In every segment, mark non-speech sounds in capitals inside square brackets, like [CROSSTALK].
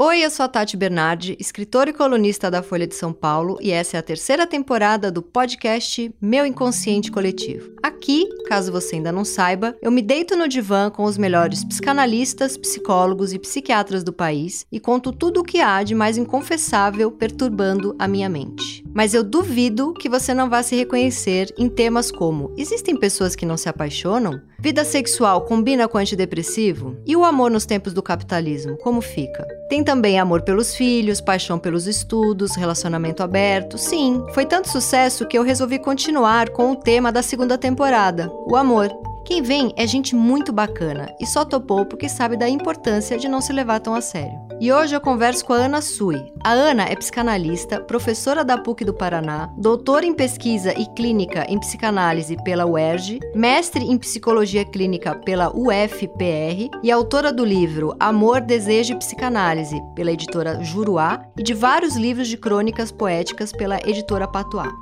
Oi, eu sou a Tati Bernardi, escritora e colunista da Folha de São Paulo, e essa é a terceira temporada do podcast Meu Inconsciente Coletivo. Aqui, caso você ainda não saiba, eu me deito no divã com os melhores psicanalistas, psicólogos e psiquiatras do país e conto tudo o que há de mais inconfessável perturbando a minha mente. Mas eu duvido que você não vá se reconhecer em temas como: existem pessoas que não se apaixonam? Vida sexual combina com antidepressivo? E o amor nos tempos do capitalismo, como fica? Tem também amor pelos filhos, paixão pelos estudos, relacionamento aberto. Sim, foi tanto sucesso que eu resolvi continuar com o tema da segunda temporada, o amor. Quem vem é gente muito bacana e só topou porque sabe da importância de não se levar tão a sério. E hoje eu converso com a Ana Sui. A Ana é psicanalista, professora da PUC do Paraná, doutora em pesquisa e clínica em psicanálise pela UERJ, mestre em psicologia clínica pela UFPR e autora do livro Amor, Desejo e Psicanálise pela editora Juruá e de vários livros de crônicas poéticas pela editora Patois.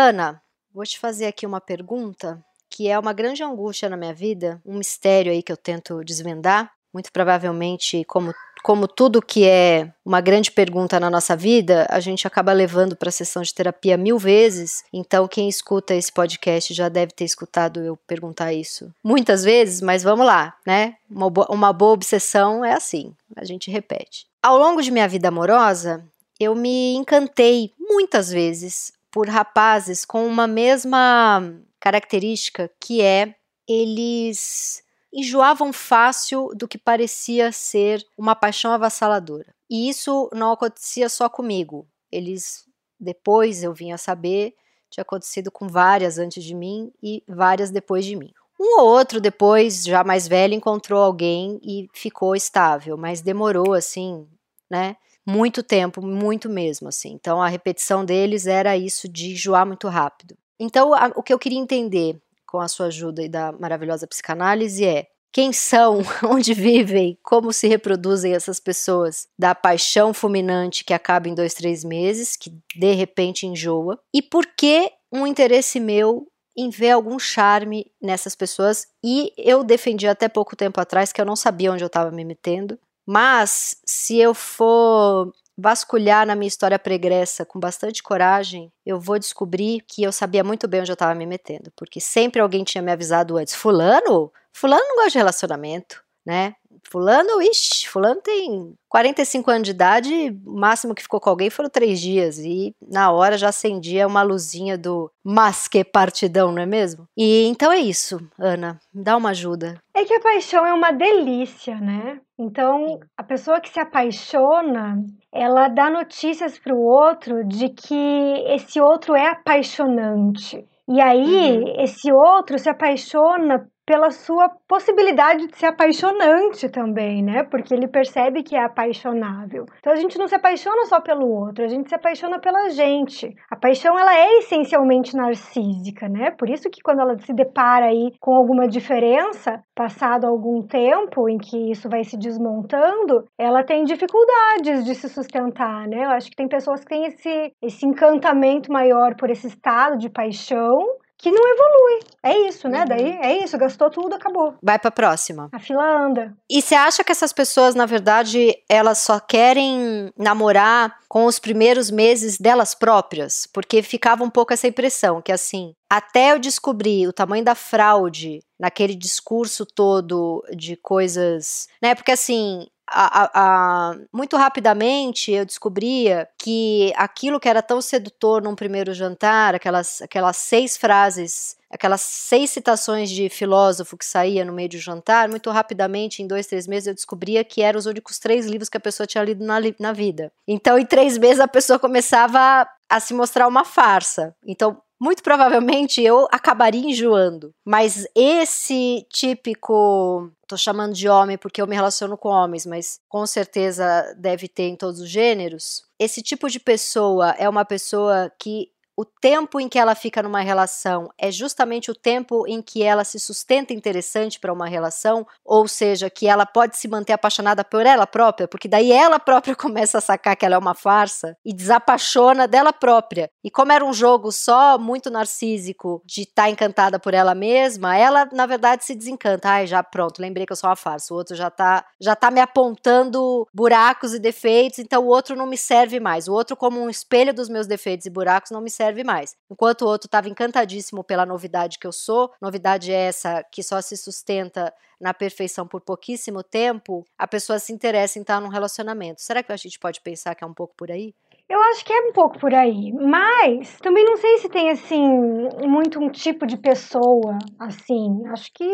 Ana, vou te fazer aqui uma pergunta que é uma grande angústia na minha vida, um mistério aí que eu tento desvendar. Muito provavelmente, como, como tudo que é uma grande pergunta na nossa vida, a gente acaba levando para a sessão de terapia mil vezes. Então, quem escuta esse podcast já deve ter escutado eu perguntar isso muitas vezes, mas vamos lá, né? Uma, uma boa obsessão é assim, a gente repete. Ao longo de minha vida amorosa, eu me encantei muitas vezes por rapazes com uma mesma característica que é eles enjoavam fácil do que parecia ser uma paixão avassaladora. E isso não acontecia só comigo. Eles depois eu vim a saber tinha acontecido com várias antes de mim e várias depois de mim. Um ou outro depois, já mais velho, encontrou alguém e ficou estável, mas demorou assim, né? Muito tempo, muito mesmo, assim. Então a repetição deles era isso de enjoar muito rápido. Então a, o que eu queria entender com a sua ajuda e da maravilhosa psicanálise é quem são, [LAUGHS] onde vivem, como se reproduzem essas pessoas da paixão fulminante que acaba em dois, três meses, que de repente enjoa, e por que um interesse meu em ver algum charme nessas pessoas. E eu defendi até pouco tempo atrás que eu não sabia onde eu estava me metendo, mas se eu for vasculhar na minha história pregressa com bastante coragem, eu vou descobrir que eu sabia muito bem onde eu estava me metendo, porque sempre alguém tinha me avisado antes: Fulano, Fulano não gosta de relacionamento, né? Fulano, ixi, Fulano tem 45 anos de idade, o máximo que ficou com alguém foram três dias. E na hora já acendia uma luzinha do mas que partidão, não é mesmo? E então é isso, Ana, dá uma ajuda. É que a paixão é uma delícia, né? Então, a pessoa que se apaixona, ela dá notícias para o outro de que esse outro é apaixonante. E aí, uhum. esse outro se apaixona pela sua possibilidade de ser apaixonante também, né? Porque ele percebe que é apaixonável. Então a gente não se apaixona só pelo outro, a gente se apaixona pela gente. A paixão ela é essencialmente narcísica, né? Por isso que quando ela se depara aí com alguma diferença, passado algum tempo em que isso vai se desmontando, ela tem dificuldades de se sustentar, né? Eu acho que tem pessoas que têm esse, esse encantamento maior por esse estado de paixão que não evolui. É isso, né? Uhum. Daí é isso, gastou tudo, acabou. Vai pra próxima. A fila anda. E você acha que essas pessoas, na verdade, elas só querem namorar com os primeiros meses delas próprias? Porque ficava um pouco essa impressão que assim, até eu descobrir o tamanho da fraude naquele discurso todo de coisas, né? Porque assim, a, a, muito rapidamente eu descobria que aquilo que era tão sedutor num primeiro jantar, aquelas, aquelas seis frases, aquelas seis citações de filósofo que saía no meio do jantar, muito rapidamente, em dois, três meses, eu descobria que eram os únicos três livros que a pessoa tinha lido na, na vida. Então, em três meses, a pessoa começava a se mostrar uma farsa. Então, muito provavelmente eu acabaria enjoando. Mas esse típico. Tô chamando de homem porque eu me relaciono com homens, mas com certeza deve ter em todos os gêneros. Esse tipo de pessoa é uma pessoa que o tempo em que ela fica numa relação é justamente o tempo em que ela se sustenta interessante para uma relação, ou seja, que ela pode se manter apaixonada por ela própria, porque daí ela própria [LAUGHS] começa a sacar que ela é uma farsa e desapaixona dela própria. E como era um jogo só muito narcísico de estar tá encantada por ela mesma, ela na verdade se desencanta. Ai, já pronto, lembrei que eu sou uma farsa. O outro já tá, já tá me apontando buracos e defeitos, então o outro não me serve mais. O outro como um espelho dos meus defeitos e buracos não me serve mais. Enquanto o outro estava encantadíssimo pela novidade que eu sou, novidade é essa que só se sustenta na perfeição por pouquíssimo tempo, a pessoa se interessa em estar num relacionamento. Será que a gente pode pensar que é um pouco por aí? Eu acho que é um pouco por aí, mas também não sei se tem assim muito um tipo de pessoa assim. Acho que,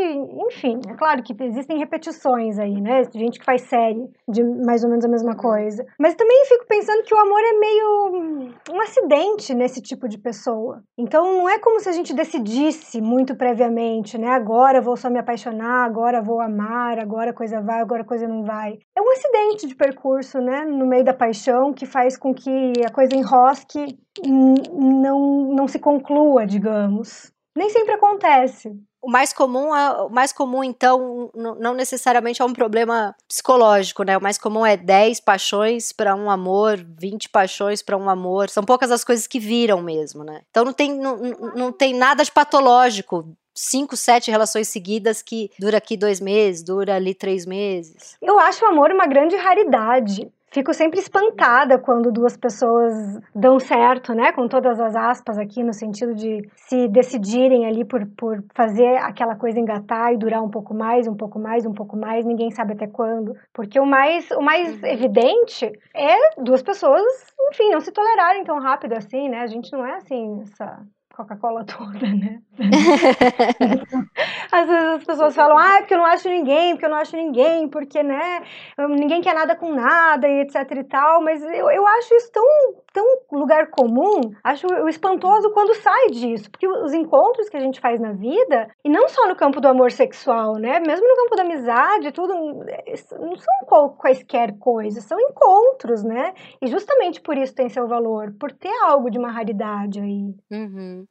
enfim, é claro que existem repetições aí, né? Gente que faz série de mais ou menos a mesma coisa. Mas também fico pensando que o amor é meio um acidente nesse tipo de pessoa. Então não é como se a gente decidisse muito previamente, né? Agora vou só me apaixonar, agora vou amar, agora a coisa vai, agora a coisa não vai. É um acidente de percurso, né? No meio da paixão que faz com que a coisa enrosque não, não se conclua, digamos. Nem sempre acontece. O mais comum, é, o mais comum então, não necessariamente é um problema psicológico, né? O mais comum é 10 paixões para um amor, 20 paixões para um amor. São poucas as coisas que viram mesmo, né? Então não tem, não, não tem nada de patológico cinco, sete relações seguidas que dura aqui dois meses, dura ali três meses. Eu acho o amor uma grande raridade fico sempre espantada quando duas pessoas dão certo, né? Com todas as aspas aqui, no sentido de se decidirem ali por, por fazer aquela coisa engatar e durar um pouco mais, um pouco mais, um pouco mais, ninguém sabe até quando. Porque o mais, o mais uhum. evidente é duas pessoas, enfim, não se tolerarem tão rápido assim, né? A gente não é assim, essa Coca-Cola toda, né? [LAUGHS] Às vezes as pessoas falam, ah, porque eu não acho ninguém, porque eu não acho ninguém, porque, né, ninguém quer nada com nada e etc e tal, mas eu, eu acho isso tão, tão lugar comum, acho espantoso quando sai disso, porque os encontros que a gente faz na vida, e não só no campo do amor sexual, né, mesmo no campo da amizade, tudo, não são quaisquer coisas, são encontros, né, e justamente por isso tem seu valor, por ter algo de uma raridade aí. Uhum.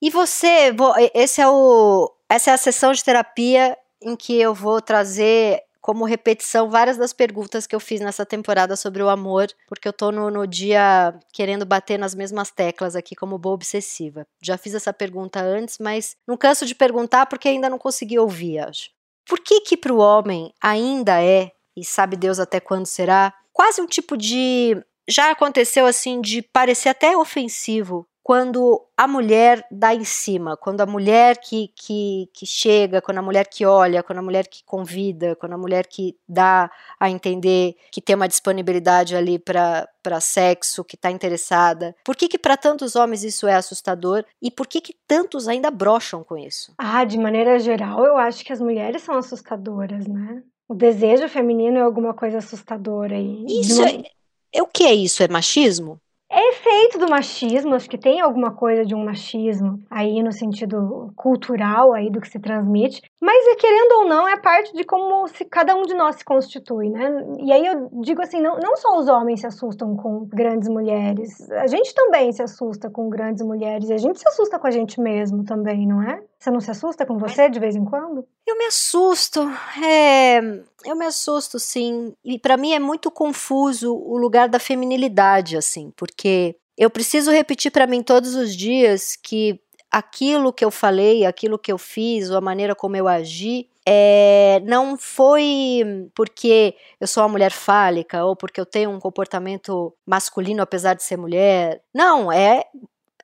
E você, esse é o, essa é a sessão de terapia em que eu vou trazer como repetição várias das perguntas que eu fiz nessa temporada sobre o amor, porque eu tô no, no, dia querendo bater nas mesmas teclas aqui como boa obsessiva. Já fiz essa pergunta antes, mas não canso de perguntar porque ainda não consegui ouvir, acho. Por que que para o homem ainda é, e sabe Deus até quando será, quase um tipo de já aconteceu assim de parecer até ofensivo quando a mulher dá em cima, quando a mulher que, que, que chega, quando a mulher que olha, quando a mulher que convida, quando a mulher que dá a entender que tem uma disponibilidade ali para sexo, que está interessada. Por que, que para tantos homens isso é assustador e por que, que tantos ainda brocham com isso? Ah, de maneira geral, eu acho que as mulheres são assustadoras, né? O desejo feminino é alguma coisa assustadora aí. Isso uma... é, é o que é isso? É machismo? É efeito do machismo, acho que tem alguma coisa de um machismo aí no sentido cultural aí do que se transmite, mas é, querendo ou não, é parte de como se cada um de nós se constitui, né? E aí eu digo assim, não, não só os homens se assustam com grandes mulheres, a gente também se assusta com grandes mulheres, e a gente se assusta com a gente mesmo também, não é? Você não se assusta com você de vez em quando? Eu me assusto, é, eu me assusto sim. E para mim é muito confuso o lugar da feminilidade, assim, porque eu preciso repetir para mim todos os dias que aquilo que eu falei, aquilo que eu fiz, ou a maneira como eu agi, é, não foi porque eu sou uma mulher fálica ou porque eu tenho um comportamento masculino apesar de ser mulher. Não, é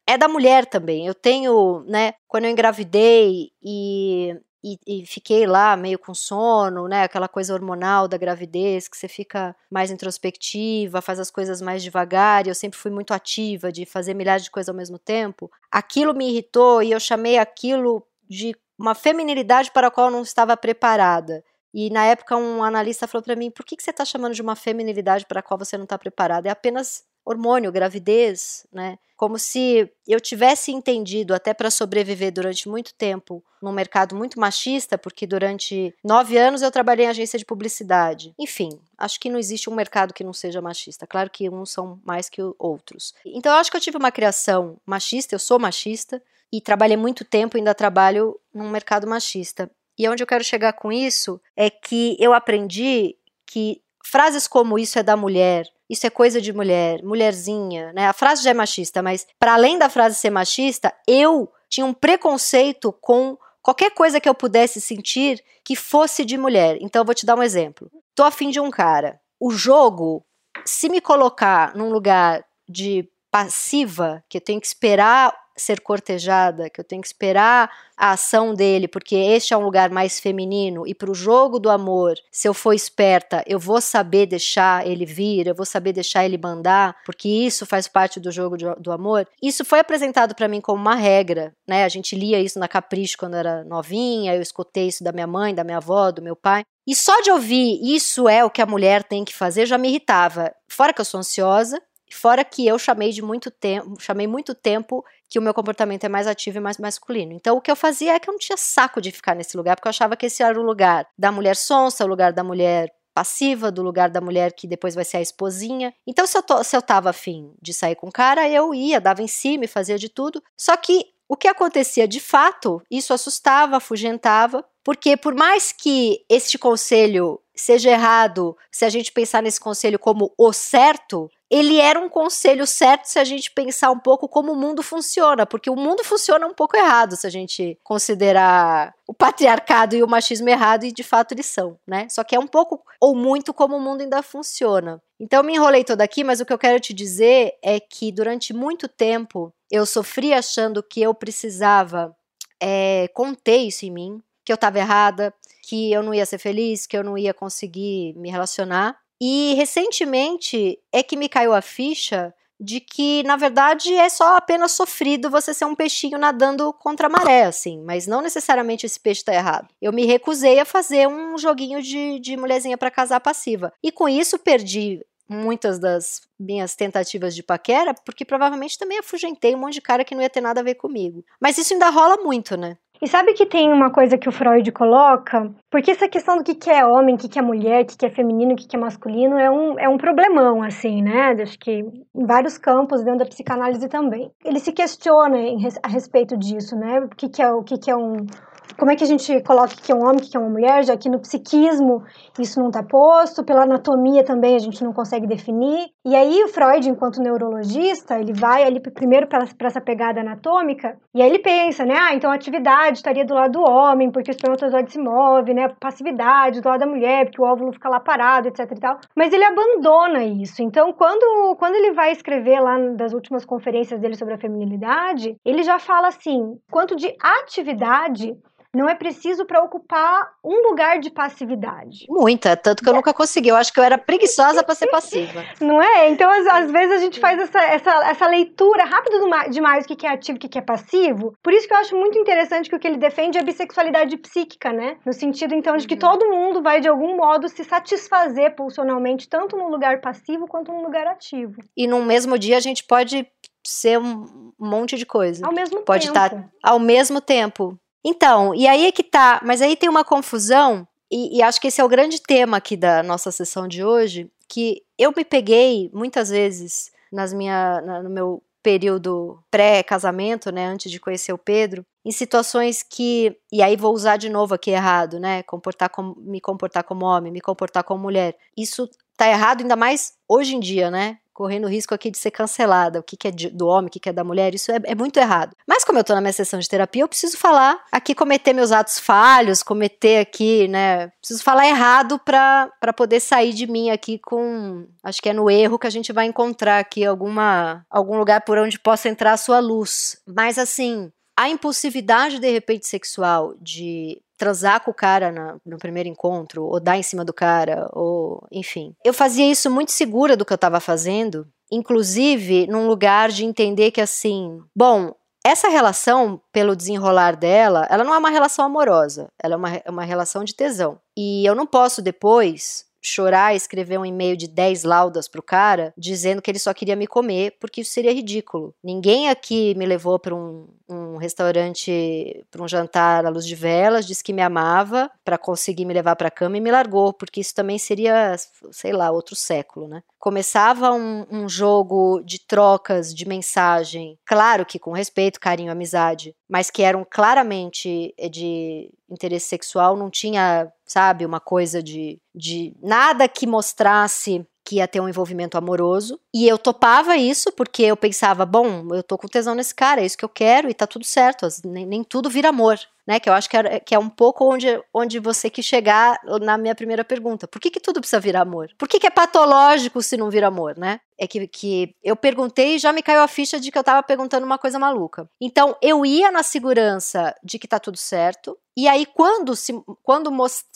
é da mulher também. Eu tenho, né, quando eu engravidei e, e, e, fiquei lá meio com sono, né, aquela coisa hormonal da gravidez, que você fica mais introspectiva, faz as coisas mais devagar, e eu sempre fui muito ativa de fazer milhares de coisas ao mesmo tempo. Aquilo me irritou e eu chamei aquilo de uma feminilidade para a qual eu não estava preparada. E na época um analista falou para mim: por que, que você está chamando de uma feminilidade para a qual você não está preparada? É apenas hormônio, gravidez, né? Como se eu tivesse entendido, até para sobreviver durante muito tempo, num mercado muito machista, porque durante nove anos eu trabalhei em agência de publicidade. Enfim, acho que não existe um mercado que não seja machista. Claro que uns são mais que outros. Então eu acho que eu tive uma criação machista, eu sou machista, e trabalhei muito tempo, ainda trabalho num mercado machista. E onde eu quero chegar com isso é que eu aprendi que frases como isso é da mulher, isso é coisa de mulher, mulherzinha, né? A frase já é machista, mas para além da frase ser machista, eu tinha um preconceito com qualquer coisa que eu pudesse sentir que fosse de mulher. Então eu vou te dar um exemplo. Tô afim de um cara. O jogo, se me colocar num lugar de passiva, que eu tenho que esperar ser cortejada, que eu tenho que esperar a ação dele, porque este é um lugar mais feminino, e para o jogo do amor, se eu for esperta, eu vou saber deixar ele vir, eu vou saber deixar ele mandar, porque isso faz parte do jogo de, do amor. Isso foi apresentado para mim como uma regra, né? A gente lia isso na Capricho quando era novinha, eu escutei isso da minha mãe, da minha avó, do meu pai. E só de ouvir isso é o que a mulher tem que fazer já me irritava. Fora que eu sou ansiosa, Fora que eu chamei de muito tempo, chamei muito tempo que o meu comportamento é mais ativo e mais masculino. Então o que eu fazia é que eu não tinha saco de ficar nesse lugar, porque eu achava que esse era o lugar da mulher sonsa, o lugar da mulher passiva, do lugar da mulher que depois vai ser a esposinha. Então, se eu, se eu tava afim de sair com o cara, eu ia, dava em cima e fazia de tudo. Só que o que acontecia de fato, isso assustava, afugentava, porque por mais que este conselho seja errado, se a gente pensar nesse conselho como o certo, ele era um conselho certo se a gente pensar um pouco como o mundo funciona, porque o mundo funciona um pouco errado se a gente considerar o patriarcado e o machismo errado, e de fato eles são, né? Só que é um pouco ou muito como o mundo ainda funciona. Então eu me enrolei toda aqui, mas o que eu quero te dizer é que durante muito tempo eu sofri achando que eu precisava é, conter isso em mim, que eu estava errada, que eu não ia ser feliz, que eu não ia conseguir me relacionar. E recentemente é que me caiu a ficha de que, na verdade, é só apenas sofrido você ser um peixinho nadando contra a maré, assim, mas não necessariamente esse peixe tá errado. Eu me recusei a fazer um joguinho de, de mulherzinha para casar passiva. E com isso perdi muitas das minhas tentativas de paquera, porque provavelmente também afugentei um monte de cara que não ia ter nada a ver comigo. Mas isso ainda rola muito, né? E sabe que tem uma coisa que o Freud coloca? Porque essa questão do que é homem, o que é mulher, o que é feminino, o que é masculino é um, é um problemão, assim, né? Acho que em vários campos, dentro da psicanálise também. Ele se questiona a respeito disso, né? O que, é, o que é um como é que a gente coloca que é um homem, que é uma mulher, já que no psiquismo isso não está posto, pela anatomia também a gente não consegue definir. E aí o Freud, enquanto neurologista, ele vai ali primeiro para essa pegada anatômica, e aí ele pensa, né, ah, então a atividade estaria do lado do homem, porque o espermatozoide se move, né, passividade do lado da mulher, porque o óvulo fica lá parado, etc e tal. Mas ele abandona isso. Então, quando, quando ele vai escrever lá das últimas conferências dele sobre a feminilidade, ele já fala assim, quanto de atividade não é preciso para ocupar um lugar de passividade. Muita, tanto que eu nunca consegui. Eu acho que eu era preguiçosa para ser passiva. [LAUGHS] Não é? Então, às, às, vezes, a gente faz essa, essa, essa leitura rápida demais do que é ativo e o que é passivo. Por isso que eu acho muito interessante que o que ele defende é a bissexualidade psíquica, né? No sentido, então, de que uhum. todo mundo vai, de algum modo, se satisfazer pulsionalmente, tanto no lugar passivo quanto no lugar ativo. E num mesmo dia a gente pode ser um monte de coisa. Ao mesmo pode tempo. Pode estar ao mesmo tempo. Então, e aí é que tá, mas aí tem uma confusão, e, e, acho que esse é o grande tema aqui da nossa sessão de hoje, que eu me peguei muitas vezes nas minha, na, no meu período pré-casamento, né, antes de conhecer o Pedro, em situações que, e aí vou usar de novo aqui errado, né, comportar como, me comportar como homem, me comportar como mulher. Isso tá errado ainda mais hoje em dia, né? Correndo risco aqui de ser cancelada, o que, que é de, do homem, o que, que é da mulher, isso é, é, muito errado. Mas como eu tô na minha sessão de terapia, eu preciso falar aqui, cometer meus atos falhos, cometer aqui, né, preciso falar errado para poder sair de mim aqui com, acho que é no erro que a gente vai encontrar aqui alguma, algum lugar por onde possa entrar a sua luz. Mas assim, a impulsividade de repente sexual de transar com o cara na, no primeiro encontro, ou dar em cima do cara, ou enfim. Eu fazia isso muito segura do que eu estava fazendo, inclusive num lugar de entender que assim, bom, essa relação, pelo desenrolar dela, ela não é uma relação amorosa, ela é uma, é uma relação de tesão. E eu não posso depois chorar e escrever um e-mail de 10 laudas pro cara, dizendo que ele só queria me comer, porque isso seria ridículo. Ninguém aqui me levou para um, um restaurante, para um jantar à luz de velas, disse que me amava para conseguir me levar para cama e me largou, porque isso também seria, sei lá, outro século, né? Começava um, um jogo de trocas de mensagem, claro que com respeito, carinho, amizade, mas que eram claramente eh, de interesse sexual, não tinha, sabe, uma coisa de, de nada que mostrasse que ia ter um envolvimento amoroso. E eu topava isso porque eu pensava, bom, eu tô com tesão nesse cara, é isso que eu quero e tá tudo certo, nem, nem tudo vira amor. Né, que eu acho que é, que é um pouco onde, onde você quis chegar na minha primeira pergunta. Por que, que tudo precisa virar amor? Por que, que é patológico se não vira amor, né? É que, que eu perguntei e já me caiu a ficha de que eu tava perguntando uma coisa maluca. Então, eu ia na segurança de que tá tudo certo, e aí quando, se, quando,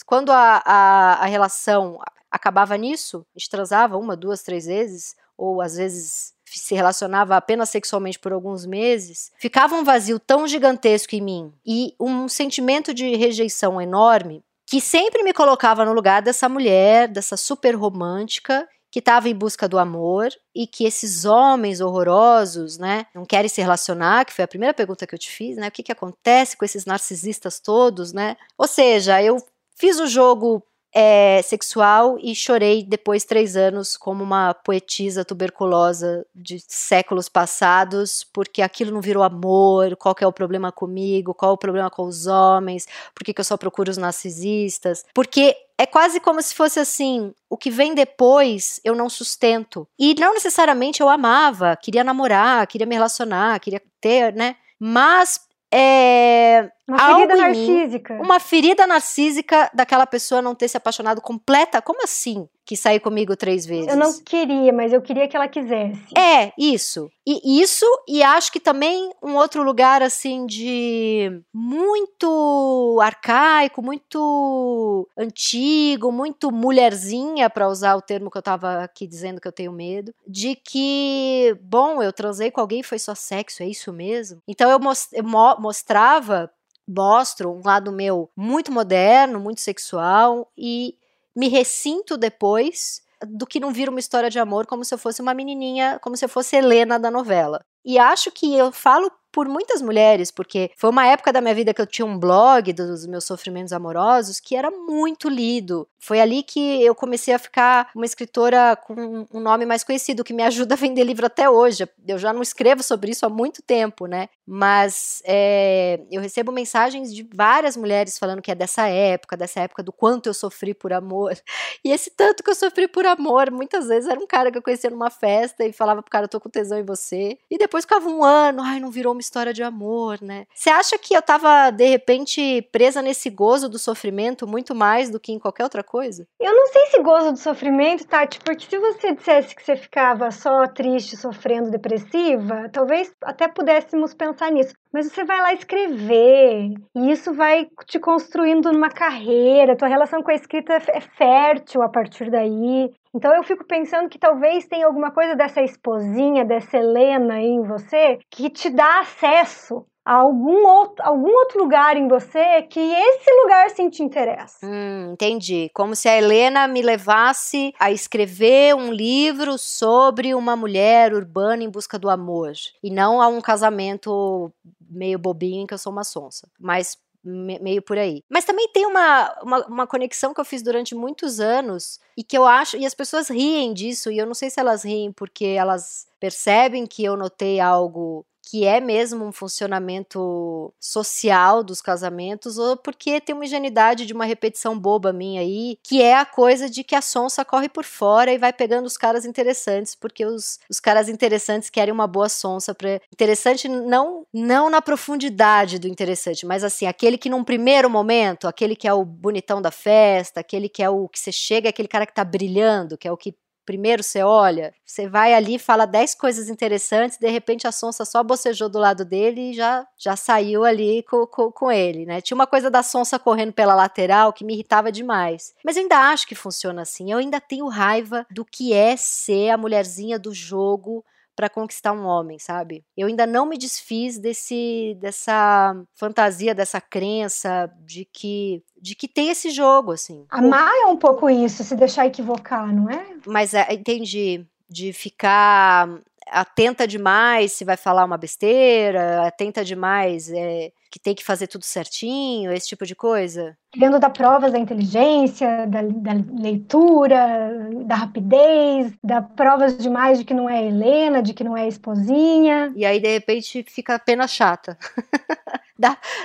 quando a, a, a relação acabava nisso, a gente transava uma, duas, três vezes, ou às vezes se relacionava apenas sexualmente por alguns meses, ficava um vazio tão gigantesco em mim e um sentimento de rejeição enorme que sempre me colocava no lugar dessa mulher, dessa super romântica que estava em busca do amor e que esses homens horrorosos, né, não querem se relacionar, que foi a primeira pergunta que eu te fiz, né, o que que acontece com esses narcisistas todos, né? Ou seja, eu fiz o jogo é, sexual e chorei depois três anos como uma poetisa tuberculosa de séculos passados, porque aquilo não virou amor, qual é o problema comigo, qual o problema com os homens, por que, que eu só procuro os narcisistas, porque é quase como se fosse assim: o que vem depois eu não sustento. E não necessariamente eu amava, queria namorar, queria me relacionar, queria ter, né? Mas é, uma ferida narcísica. Mim, uma ferida narcísica daquela pessoa não ter se apaixonado completa. Como assim? Que saiu comigo três vezes. Eu não queria, mas eu queria que ela quisesse. É, isso. E isso, e acho que também um outro lugar, assim, de muito arcaico, muito antigo, muito mulherzinha, para usar o termo que eu tava aqui dizendo que eu tenho medo, de que, bom, eu transei com alguém foi só sexo, é isso mesmo? Então eu, most eu mostrava mostro um lado meu muito moderno, muito sexual e me ressinto depois do que não vira uma história de amor como se eu fosse uma menininha, como se eu fosse Helena da novela. E acho que eu falo por muitas mulheres, porque foi uma época da minha vida que eu tinha um blog dos meus sofrimentos amorosos que era muito lido. Foi ali que eu comecei a ficar uma escritora com um nome mais conhecido, que me ajuda a vender livro até hoje. Eu já não escrevo sobre isso há muito tempo, né? Mas é, eu recebo mensagens de várias mulheres falando que é dessa época, dessa época do quanto eu sofri por amor. [LAUGHS] E esse tanto que eu sofri por amor, muitas vezes era um cara que eu conhecia numa festa e falava pro cara, eu tô com tesão em você. E depois ficava um ano, ai, não virou uma história de amor, né? Você acha que eu tava, de repente, presa nesse gozo do sofrimento muito mais do que em qualquer outra coisa? Eu não sei se gozo do sofrimento, Tati, porque se você dissesse que você ficava só triste, sofrendo, depressiva, talvez até pudéssemos pensar nisso. Mas você vai lá escrever, e isso vai te construindo numa carreira, tua relação com a escrita é fértil a partir daí. Então eu fico pensando que talvez tenha alguma coisa dessa esposinha, dessa Helena aí em você, que te dá acesso algum outro, algum outro lugar em você que esse lugar sim te interessa. Hum, entendi. Como se a Helena me levasse a escrever um livro sobre uma mulher urbana em busca do amor. E não a um casamento meio bobinho em que eu sou uma sonsa. Mas meio por aí. Mas também tem uma, uma, uma, conexão que eu fiz durante muitos anos e que eu acho, e as pessoas riem disso, e eu não sei se elas riem porque elas percebem que eu notei algo que é mesmo um funcionamento social dos casamentos, ou porque tem uma ingenuidade de uma repetição boba minha aí, que é a coisa de que a sonsa corre por fora e vai pegando os caras interessantes, porque os, os caras interessantes querem uma boa sonsa. Pra... Interessante não, não na profundidade do interessante, mas assim, aquele que num primeiro momento, aquele que é o bonitão da festa, aquele que é o que você chega, aquele cara que tá brilhando, que é o que primeiro você olha, você vai ali, fala 10 coisas interessantes, de repente a sonsa só bocejou do lado dele e já, já saiu ali com, com, com, ele, né? Tinha uma coisa da sonsa correndo pela lateral que me irritava demais. Mas eu ainda acho que funciona assim, eu ainda tenho raiva do que é ser a mulherzinha do jogo para conquistar um homem, sabe? Eu ainda não me desfiz desse dessa fantasia, dessa crença de que de que tem esse jogo assim. Amar é um pouco isso, se deixar equivocar, não é? Mas é, entendi de ficar atenta demais se vai falar uma besteira, atenta demais é, que tem que fazer tudo certinho, esse tipo de coisa? Querendo dar provas da inteligência, da, da, leitura, da rapidez, dar provas demais de que não é Helena, de que não é esposinha. E aí, de repente, fica apenas chata. [LAUGHS]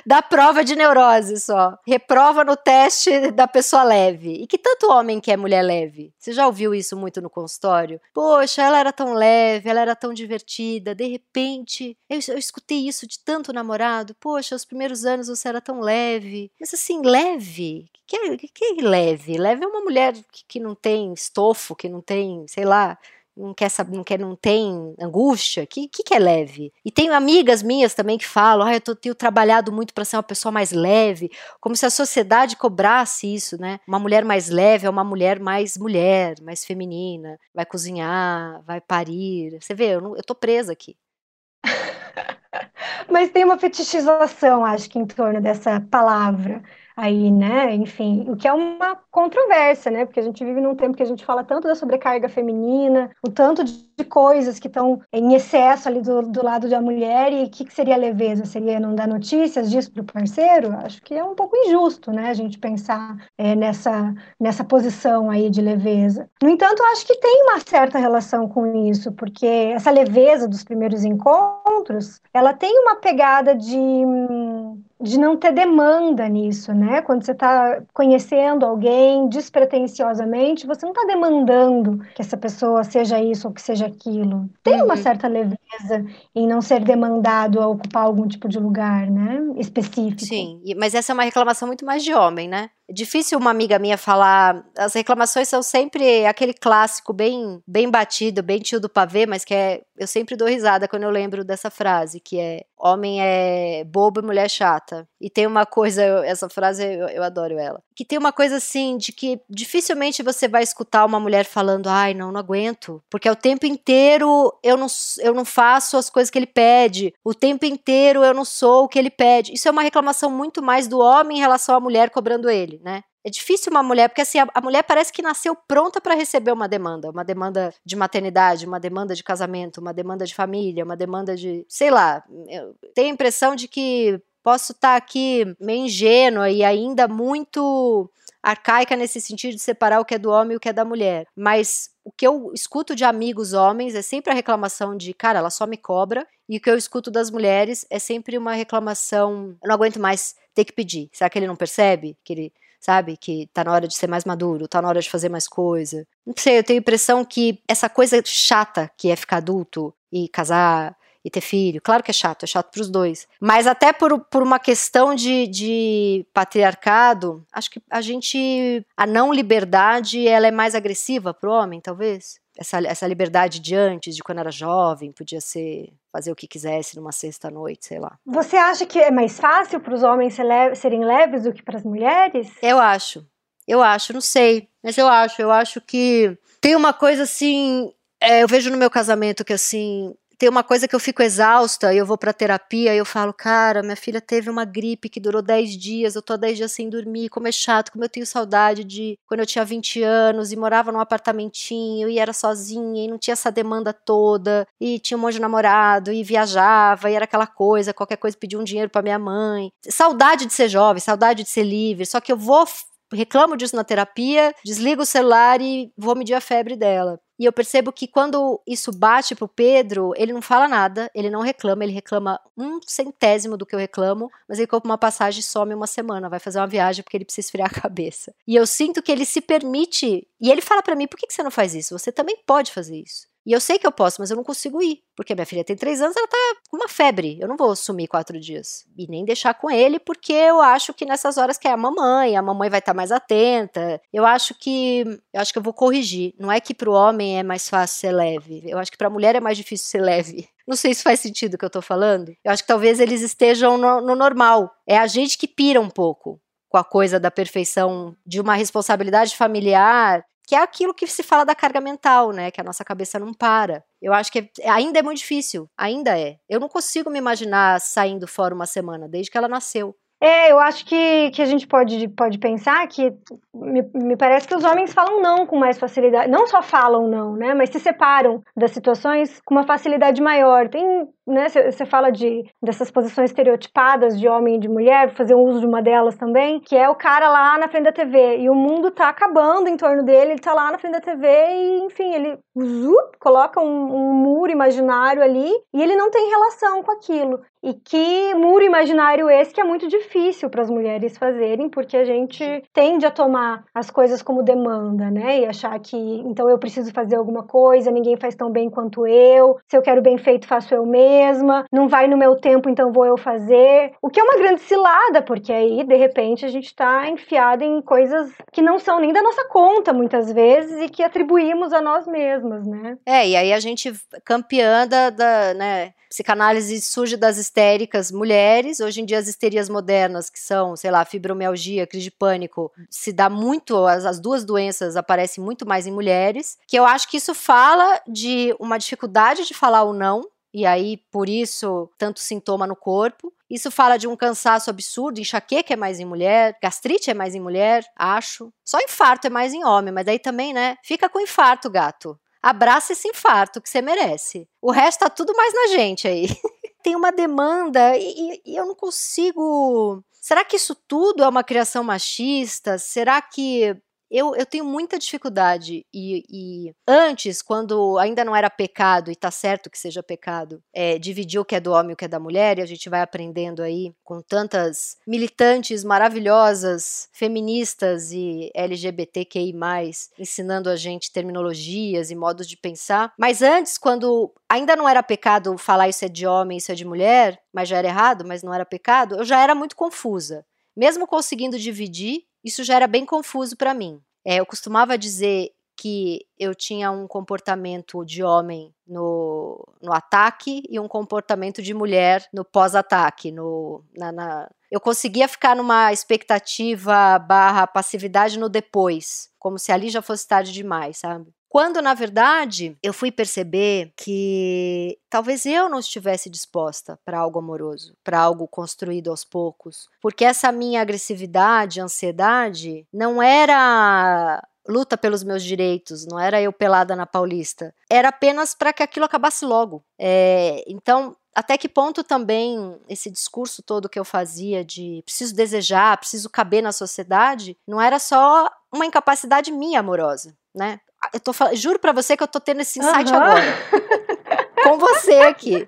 dá, prova de neurose só. Reprova no teste da pessoa leve. E que tanto homem quer mulher leve? Você já ouviu isso muito no consultório? Poxa, ela era tão leve, ela era tão divertida. De repente, eu, eu escutei isso de tanto namorado. Poxa, os primeiros anos você era tão leve. Mas assim, leve? Que, é, que, é leve? Leve é uma mulher que, que não tem estofo, que não tem, sei lá, não quer saber, não quer, não tem angústia, que, que, que é leve? E tenho amigas minhas também que falam, ah, eu tô, tenho trabalhado muito para ser uma pessoa mais leve, como se a sociedade cobrasse isso, né? Uma mulher mais leve é uma mulher mais mulher, mais feminina, vai cozinhar, vai parir. Você vê, eu, não, eu tô presa aqui. [LAUGHS] Mas tem uma fetichização, acho que, em torno dessa palavra aí, né? Enfim, o que é uma controvérsia, né? Porque a gente vive num tempo que a gente fala tanto da sobrecarga feminina, o tanto de coisas que estão em excesso ali do, do lado da mulher, e o que, que, seria leveza? Seria não dar notícias disso para o parceiro? Acho que é um pouco injusto, né? A gente pensar é, nessa, nessa posição aí de leveza. No entanto, acho que tem uma certa relação com isso, porque essa leveza dos primeiros encontros, ela tem uma pegada de de não ter demanda nisso, né? Quando você está conhecendo alguém despretensiosamente, você não está demandando que essa pessoa seja isso ou que seja aquilo. Tem uhum. uma certa leveza em não ser demandado a ocupar algum tipo de lugar, né? Específico. Sim, mas essa é uma reclamação muito mais de homem, né? É difícil uma amiga minha falar. As reclamações são sempre aquele clássico bem, bem batido, bem tio do pavê, mas que é. Eu sempre dou risada quando eu lembro dessa frase, que é homem é bobo e mulher chata. E tem uma coisa, essa frase eu, eu adoro ela. Que tem uma coisa assim de que dificilmente você vai escutar uma mulher falando, ai, não, não aguento. Porque é o tempo inteiro eu não, eu não faço as coisas que ele pede. O tempo inteiro eu não sou o que ele pede. Isso é uma reclamação muito mais do homem em relação à mulher cobrando ele né? É difícil uma mulher, porque assim, a, mulher parece que nasceu pronta para receber uma demanda, uma demanda de maternidade, uma demanda de casamento, uma demanda de família, uma demanda de, sei lá, eu tenho a impressão de que posso estar tá aqui meio ingênua e ainda muito arcaica nesse sentido de separar o que é do homem e o que é da mulher. Mas o que eu escuto de amigos homens é sempre a reclamação de, cara, ela só me cobra. E o que eu escuto das mulheres é sempre uma reclamação, eu não aguento mais ter que pedir. Será que ele não percebe? Que ele sabe? Que tá na hora de ser mais maduro, tá na hora de fazer mais coisa. Não sei, eu tenho a impressão que essa coisa chata que é ficar adulto e casar e ter filho, claro que é chato, é chato para os dois. Mas até por, por uma questão de, de patriarcado, acho que a gente. A não liberdade ela é mais agressiva pro homem, talvez essa, essa liberdade de antes, de quando era jovem, podia ser fazer o que quisesse numa sexta-noite, sei lá. Você acha que é mais fácil para os homens serem leves do que para as mulheres? Eu acho. Eu acho, não sei. Mas eu acho. Eu acho que tem uma coisa assim. É, eu vejo no meu casamento que assim tem uma coisa que eu fico exausta e eu vou pra terapia e eu falo, cara, minha filha teve uma gripe que durou 10 dias, eu tô 10 dias sem dormir, como é chato, como eu tenho saudade de quando eu tinha 20 anos e morava num apartamentinho e era sozinha e não tinha essa demanda toda e tinha um monte de namorado e viajava e era aquela coisa, qualquer coisa pedia um dinheiro para minha mãe. Saudade de ser jovem, saudade de ser livre, só que eu vou reclamo disso na terapia, desligo o celular e vou medir a febre dela. E eu percebo que quando isso bate pro Pedro, ele não fala nada, ele não reclama, ele reclama um centésimo do que eu reclamo, mas ele compra uma passagem e some uma semana, vai fazer uma viagem porque ele precisa esfriar a [LAUGHS] cabeça. E eu sinto que ele se permite, e ele fala para mim, por que, que você não faz isso? Você também pode fazer isso. E eu sei que eu posso, mas eu não consigo ir. Porque minha filha tem três anos, ela tá com uma febre. Eu não vou sumir quatro dias. E nem deixar com ele, porque eu acho que nessas horas que é a mamãe, a mamãe vai estar tá mais atenta. Eu acho que. Eu acho que eu vou corrigir. Não é que pro homem é mais fácil ser leve. Eu acho que pra mulher é mais difícil ser leve. [LAUGHS] Não sei se faz sentido o que eu tô falando. Eu acho que talvez eles estejam no, no normal. É a gente que pira um pouco com a coisa da perfeição de uma responsabilidade familiar que é aquilo que se fala da carga mental, né? Que a nossa cabeça não para. Eu acho que é, ainda é muito difícil, ainda é. Eu não consigo me imaginar saindo fora uma semana, desde que ela nasceu. É, eu acho que, que a gente pode, pode pensar que me, me, parece que os homens falam não com mais facilidade. Não só falam não, né? Mas se separam das situações com uma facilidade maior. Tem, né? Você fala de dessas posições estereotipadas de homem e de mulher, fazer um uso de uma delas também, que é o cara lá na frente da TV e o mundo tá acabando em torno dele, ele tá lá na frente da TV e, enfim, ele zup, coloca um, um muro imaginário ali e ele não tem relação com aquilo. E que muro imaginário esse que é muito difícil para as mulheres fazerem, porque a gente tende a tomar as coisas como demanda, né? E achar que então eu preciso fazer alguma coisa, ninguém faz tão bem quanto eu, se eu quero bem feito, faço eu mesma, não vai no meu tempo, então vou eu fazer. O que é uma grande cilada, porque aí, de repente, a gente está enfiado em coisas que não são nem da nossa conta, muitas vezes, e que atribuímos a nós mesmas, né? É, e aí a gente campeã da, da né? Psicanálise surge das histéricas mulheres. Hoje em dia, as histerias modernas, que são, sei lá, fibromialgia, crise de pânico, se dá muito, as, as duas doenças aparecem muito mais em mulheres. Que eu acho que isso fala de uma dificuldade de falar o não, e aí por isso tanto sintoma no corpo. Isso fala de um cansaço absurdo, enxaqueca é mais em mulher, gastrite é mais em mulher, acho. Só infarto é mais em homem, mas daí também, né? Fica com infarto, gato abraça esse infarto que você merece. O resto tá tudo mais na gente aí. [LAUGHS] Tem uma demanda e, e eu não consigo. Será que isso tudo é uma criação machista? Será que eu, eu tenho muita dificuldade. E, e, antes, quando ainda não era pecado, e tá certo que seja pecado, é, dividir o que é do homem e o que é da mulher, e a gente vai aprendendo aí com tantas militantes maravilhosas, feministas e LGBTQI, ensinando a gente terminologias e modos de pensar. Mas antes, quando ainda não era pecado falar isso é de homem, isso é de mulher, mas já era errado, mas não era pecado, eu já era muito confusa. Mesmo conseguindo dividir, isso já era bem confuso para mim. É, eu costumava dizer que eu tinha um comportamento de homem no, no ataque e um comportamento de mulher no pós-ataque. No, na, na... Eu conseguia ficar numa expectativa barra passividade no depois, como se ali já fosse tarde demais, sabe? Quando, na verdade, eu fui perceber que talvez eu não estivesse disposta para algo amoroso, para algo construído aos poucos, porque essa minha agressividade, ansiedade, não era luta pelos meus direitos, não era eu pelada na Paulista, era apenas para que aquilo acabasse logo. É, então, até que ponto também esse discurso todo que eu fazia de preciso desejar, preciso caber na sociedade, não era só uma incapacidade minha amorosa, né? Eu tô juro para você que eu tô tendo esse insight uhum. agora. [LAUGHS] com você aqui.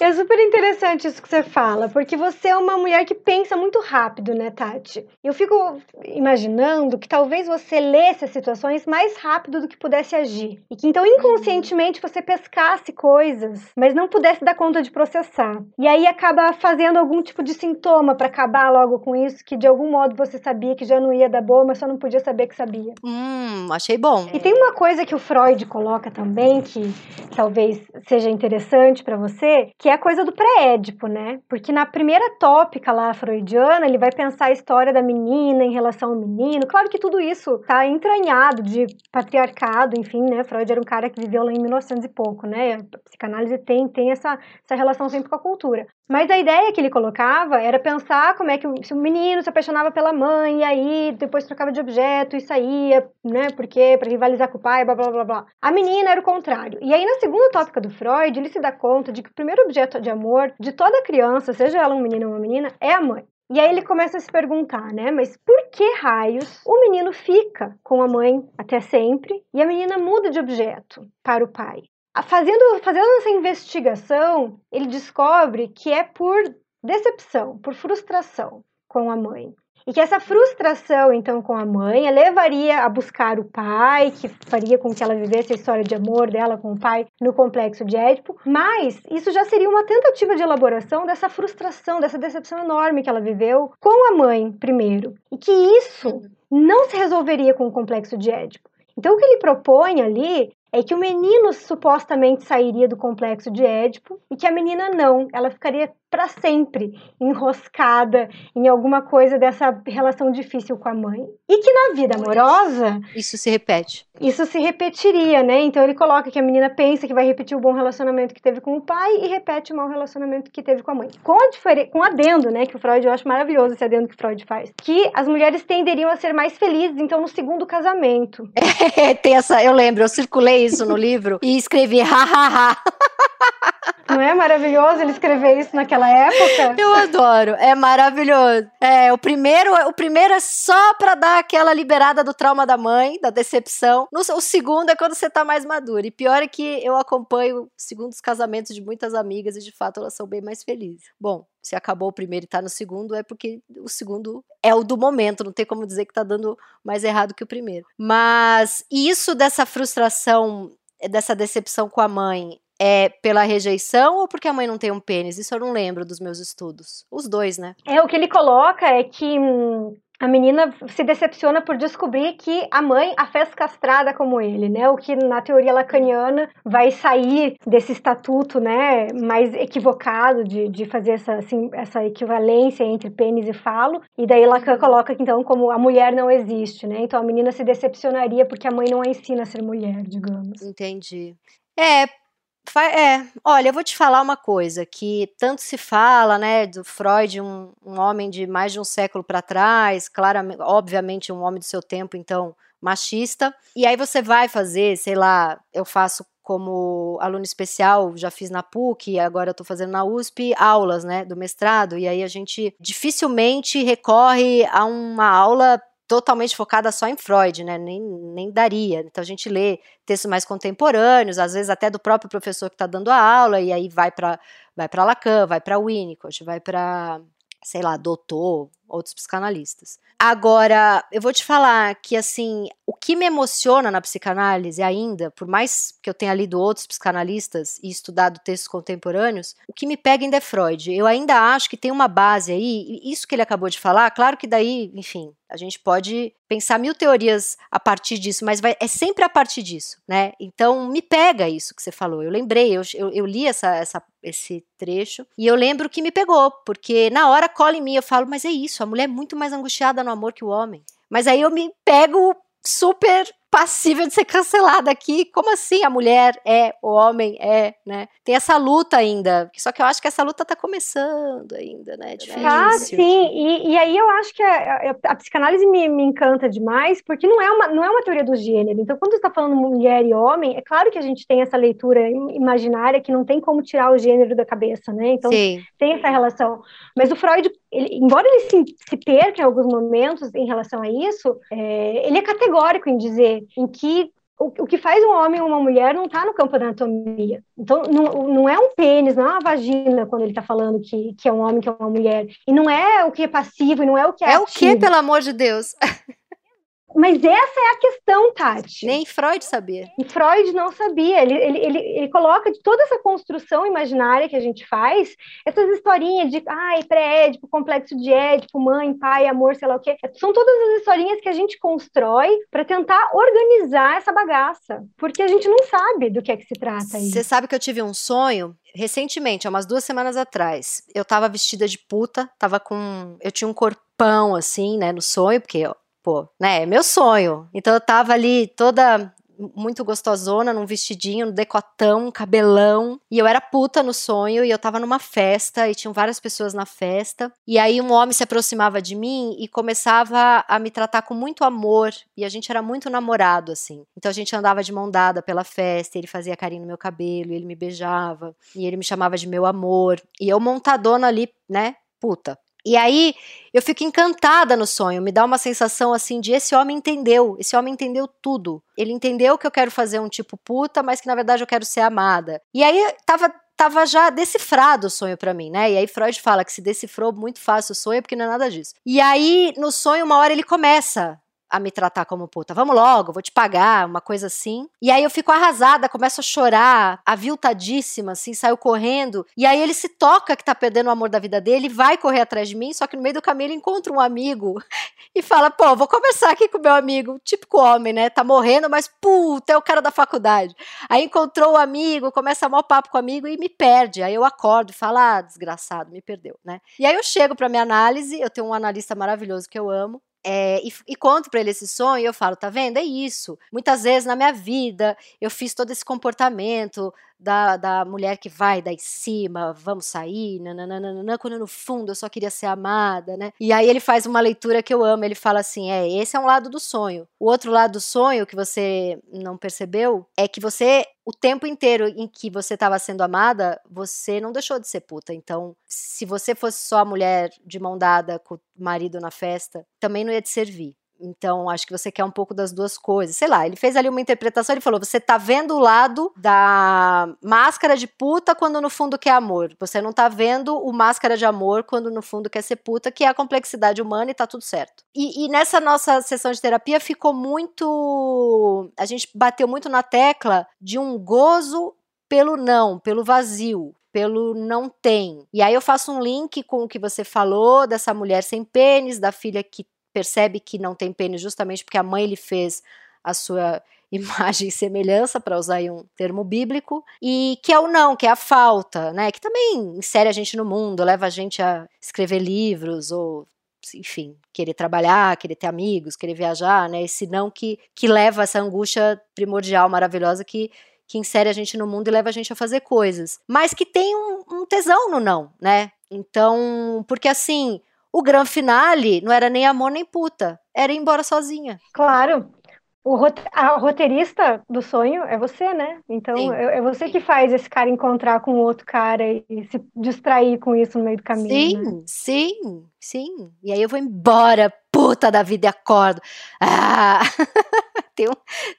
É super interessante isso que você fala, porque você é uma mulher que pensa muito rápido, né, Tati? Eu fico imaginando que talvez você lesse as situações mais rápido do que pudesse agir. E que então inconscientemente você pescasse coisas, mas não pudesse dar conta de processar. E aí acaba fazendo algum tipo de sintoma para acabar logo com isso, que de algum modo você sabia que já não ia dar boa, mas só não podia saber que sabia. Hum, achei bom. E tem uma coisa que o Freud coloca também, que talvez seja interessante para você, que é a coisa do pré-édipo, né? Porque na primeira tópica lá freudiana, ele vai pensar a história da menina em relação ao menino. Claro que tudo isso tá entranhado de patriarcado, enfim, né? Freud era um cara que viveu lá em 1900 e pouco, né? A psicanálise tem, tem essa, essa relação sempre com a cultura. Mas a ideia que ele colocava era pensar como é que se o menino se apaixonava pela mãe, e aí depois trocava de objeto e saía, né? Porque para rivalizar com o pai, blá blá blá blá. A menina era o contrário. E aí na segunda tópica do Freud, ele se dá conta de que o primeiro objeto de amor de toda criança, seja ela um menino ou uma menina, é a mãe. E aí ele começa a se perguntar, né? Mas por que raios o menino fica com a mãe até sempre e a menina muda de objeto para o pai? Fazendo, fazendo essa investigação, ele descobre que é por decepção, por frustração com a mãe. E que essa frustração, então, com a mãe, levaria a buscar o pai, que faria com que ela vivesse a história de amor dela com o pai no complexo de Édipo, mas isso já seria uma tentativa de elaboração dessa frustração, dessa decepção enorme que ela viveu com a mãe, primeiro. E que isso não se resolveria com o complexo de Édipo. Então, o que ele propõe ali é que o menino supostamente sairia do complexo de Édipo e que a menina não, ela ficaria para sempre enroscada em alguma coisa dessa relação difícil com a mãe. E que na vida amorosa. Isso se repete. Isso se repetiria, né? Então ele coloca que a menina pensa que vai repetir o bom relacionamento que teve com o pai e repete o mau relacionamento que teve com a mãe. Com, a com adendo, né? Que o Freud, eu acho maravilhoso esse adendo que o Freud faz. Que as mulheres tenderiam a ser mais felizes, então, no segundo casamento. [LAUGHS] É, tem essa. Eu lembro, eu circulei isso no livro e escrevi ha. Não é maravilhoso ele escrever isso naquela época? Eu adoro, é maravilhoso. É, o primeiro, o primeiro é só para dar aquela liberada do trauma da mãe, da decepção. No, o segundo é quando você tá mais maduro. E pior é que eu acompanho segundos casamentos de muitas amigas e de fato elas são bem mais felizes. Bom, se acabou o primeiro e tá no segundo, é porque o segundo é o do momento, não tem como dizer que tá dando mais errado que o primeiro. Mas isso dessa frustração, dessa decepção com a mãe, é pela rejeição ou porque a mãe não tem um pênis? Isso eu não lembro dos meus estudos. Os dois, né? É, o que ele coloca é que hum, a menina se decepciona por descobrir que a mãe a fez castrada como ele, né? O que na teoria lacaniana vai sair desse estatuto, né, mais equivocado de, de fazer essa, assim, essa equivalência entre pênis e falo. E daí Lacan coloca que então como a mulher não existe, né? Então a menina se decepcionaria porque a mãe não a ensina a ser mulher, digamos. Entendi. É, é, olha, eu vou te falar uma coisa que tanto se fala, né, do Freud, um, um homem de mais de um século para trás, claramente, obviamente um homem do seu tempo, então machista. E aí você vai fazer, sei lá, eu faço como aluno especial, já fiz na PUC, agora tô fazendo na USP, aulas, né, do mestrado, e aí a gente dificilmente recorre a uma aula totalmente focada só em Freud, né? Nem, nem daria. Então a gente lê textos mais contemporâneos, às vezes até do próprio professor que está dando a aula, e aí vai para vai para Lacan, vai para Winnicott, vai para sei lá, doutor, outros psicanalistas. Agora, eu vou te falar que assim, o que me emociona na psicanálise ainda, por mais que eu tenha lido outros psicanalistas e estudado textos contemporâneos, o que me pega ainda é Freud. Eu ainda acho que tem uma base aí, isso que ele acabou de falar, claro que daí, enfim, a gente pode pensar mil teorias a partir disso, mas vai, é sempre a partir disso, né? Então me pega isso que você falou. Eu lembrei, eu, eu, eu li essa, essa, esse trecho e eu lembro que me pegou, porque na hora cola em mim, eu falo, mas é isso, a mulher é muito mais angustiada no amor que o homem. Mas aí eu me pego super passível de ser cancelada aqui. Como assim a mulher é, o homem é, né? Tem essa luta ainda. Só que eu acho que essa luta tá começando ainda, né? É difícil. Ah, sim. E, e aí eu acho que a, a, a psicanálise me, me, encanta demais, porque não é, uma, não é uma teoria do gênero. Então, quando você está falando mulher e homem, é claro que a gente tem essa leitura imaginária que não tem como tirar o gênero da cabeça, né? Então, sim. tem essa relação. Mas o Freud, ele, embora ele se, se perca em alguns momentos em relação a isso, é, ele é categórico em dizer em que o, o que faz um homem ou uma mulher não está no campo da anatomia. Então, não, não é um pênis, não é uma vagina quando ele está falando que, que é um homem, que é uma mulher. E não é o que é passivo, e não é o que é. É ativo. o que, pelo amor de Deus? [LAUGHS] Mas essa é a questão, Tati. Nem Freud sabia. E Freud não sabia. Ele, ele, ele, ele coloca de toda essa construção imaginária que a gente faz, essas historinhas de ai, pré-édipo, complexo de édipo, mãe, pai, amor, sei lá o quê. São todas as historinhas que a gente constrói para tentar organizar essa bagaça. Porque a gente não sabe do que é que se trata aí. Você sabe que eu tive um sonho recentemente, há umas duas semanas atrás. Eu tava vestida de puta, tava com. Eu tinha um corpão assim, né, no sonho, porque pô, né, é meu sonho. Então eu tava ali toda muito gostosona, num vestidinho, no decotão, cabelão. E eu era puta no sonho e eu tava numa festa e tinham várias pessoas na festa. E aí um homem se aproximava de mim e começava a me tratar com muito amor. E a gente era muito namorado, assim. Então a gente andava de mão dada pela festa, ele fazia carinho no meu cabelo, ele me beijava, e ele me chamava de meu amor. E eu montadona ali, né, puta. E aí eu fico encantada no sonho, me dá uma sensação assim de esse homem entendeu, esse homem entendeu tudo. Ele entendeu que eu quero fazer um tipo puta, mas que na verdade eu quero ser amada. E aí tava tava já decifrado o sonho para mim, né? E aí Freud fala que se decifrou muito fácil o sonho porque não é nada disso. E aí no sonho uma hora ele começa a me tratar como puta. Vamos logo, vou te pagar, uma coisa assim. E aí eu fico arrasada, começo a chorar, aviltadíssima, assim, saio correndo. E aí ele se toca que tá perdendo o amor da vida dele, vai correr atrás de mim, só que no meio do caminho ele encontra um amigo [LAUGHS] e fala: pô, vou conversar aqui com meu amigo, típico homem, né? Tá morrendo, mas puta, é o cara da faculdade. Aí encontrou o amigo, começa a mal papo com o amigo e me perde. Aí eu acordo e falo: ah, desgraçado, me perdeu, né? E aí eu chego pra minha análise, eu tenho um analista maravilhoso que eu amo, é, e, e, conto para ele esse sonho e eu falo, tá vendo? É isso. Muitas vezes na minha vida eu fiz todo esse comportamento da, da mulher que vai em cima, vamos sair, nananana, quando no fundo eu só queria ser amada, né? E aí ele faz uma leitura que eu amo, ele fala assim, é, esse é um lado do sonho. O outro lado do sonho que você não percebeu é que você o tempo inteiro em que você estava sendo amada, você não deixou de ser puta. Então, se você fosse só a mulher de mão dada com o marido na festa, também não ia te servir. Então, acho que você quer um pouco das duas coisas. Sei lá, ele fez ali uma interpretação, ele falou: você tá vendo o lado da máscara de puta quando no fundo quer amor. Você não tá vendo o máscara de amor quando no fundo quer ser puta, que é a complexidade humana e tá tudo certo. E, e nessa nossa sessão de terapia ficou muito. A gente bateu muito na tecla de um gozo pelo não, pelo vazio, pelo não tem. E aí eu faço um link com o que você falou dessa mulher sem pênis, da filha que percebe que não tem pênis justamente porque a mãe lhe fez a sua [LAUGHS] imagem e semelhança, para usar um termo bíblico, e que é o não, que é a falta, né? Que também insere a gente no mundo, leva a gente a escrever livros ou enfim, querer trabalhar, querer ter amigos, querer viajar, né? Esse não que, que leva essa angústia primordial, maravilhosa que que insere a gente no mundo e leva a gente a fazer coisas, mas que tem um, um tesão no não, né? Então, porque assim, o grande finale não era nem amor nem puta, era ir embora sozinha. Claro. O a roteirista do sonho é você, né? Então é, é, você que faz esse cara encontrar com outro cara e, se distrair com isso no meio do caminho. Sim, né? sim, sim. E aí eu vou embora, puta da vida, e acordo. Ah! [LAUGHS] tem,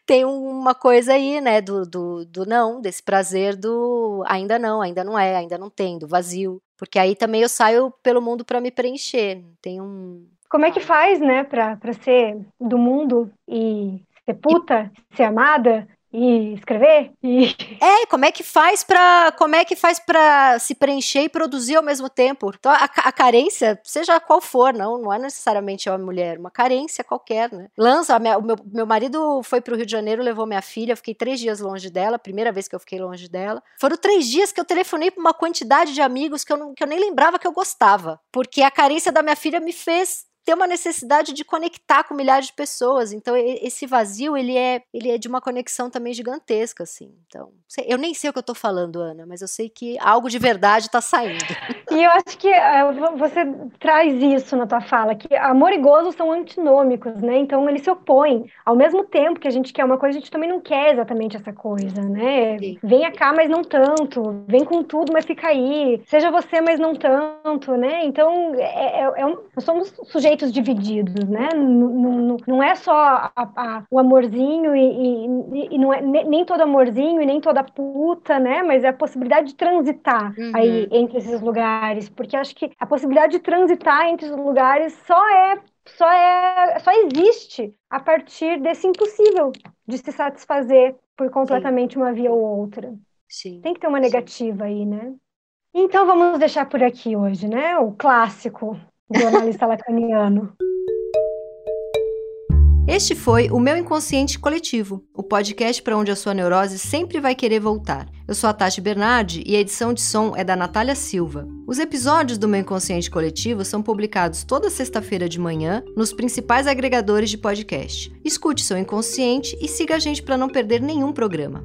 tem uma coisa aí, né? Do, do, do não, desse prazer do ainda não, ainda não é, ainda não tem, do vazio. Porque aí também eu saio pelo mundo para me preencher. Tem um. Como é que faz, né, pra, pra ser do mundo e ser puta, ser amada, e escrever? E é como é que faz para como é que faz para se preencher e produzir ao mesmo tempo? Então a, a, carência seja qual for não não é necessariamente uma mulher uma carência qualquer né? Lança minha, o meu, meu marido foi para o Rio de Janeiro levou minha filha fiquei três dias longe dela primeira vez que eu fiquei longe dela. Foram três dias que eu telefonei para uma quantidade de amigos que eu, não, que eu nem lembrava que eu gostava porque a carência da minha filha me fez ter uma necessidade de conectar com milhares de pessoas. Então esse vazio ele é ele é de uma conexão também gigantesca, assim. Então eu nem sei o que eu tô falando, Ana, mas eu sei que algo de verdade está saindo. [LAUGHS] E eu acho que uh, você traz isso na tua fala, que amor e gozo são antinômicos, né? Então eles se opõem. Ao mesmo tempo que a gente quer uma coisa, a gente também não quer exatamente essa coisa, né? Sim. Venha cá, mas não tanto. Vem com tudo, mas fica aí. Seja você, mas não tanto, né? Então é, é, é um, nós somos sujeitos sujeitos divididos, né? Não, não é só a, a, o amorzinho e, e, e, não é nem todo amorzinho e nem toda puta, né? Mas é a possibilidade de transitar uhum. aí entre esses lugares, porque acho que a possibilidade de transitar entre os lugares só é só é só existe a partir desse impossível de se satisfazer por completamente Sim. uma via ou outra. Sim. Tem que ter uma negativa Sim. aí, né? Então vamos deixar por aqui hoje, né? O clássico jornalista lacaniano. Este foi o Meu Inconsciente Coletivo, o podcast para onde a sua neurose sempre vai querer voltar. Eu sou a Tati Bernardi e a edição de som é da Natália Silva. Os episódios do Meu Inconsciente Coletivo são publicados toda sexta-feira de manhã nos principais agregadores de podcast. Escute seu inconsciente e siga a gente para não perder nenhum programa.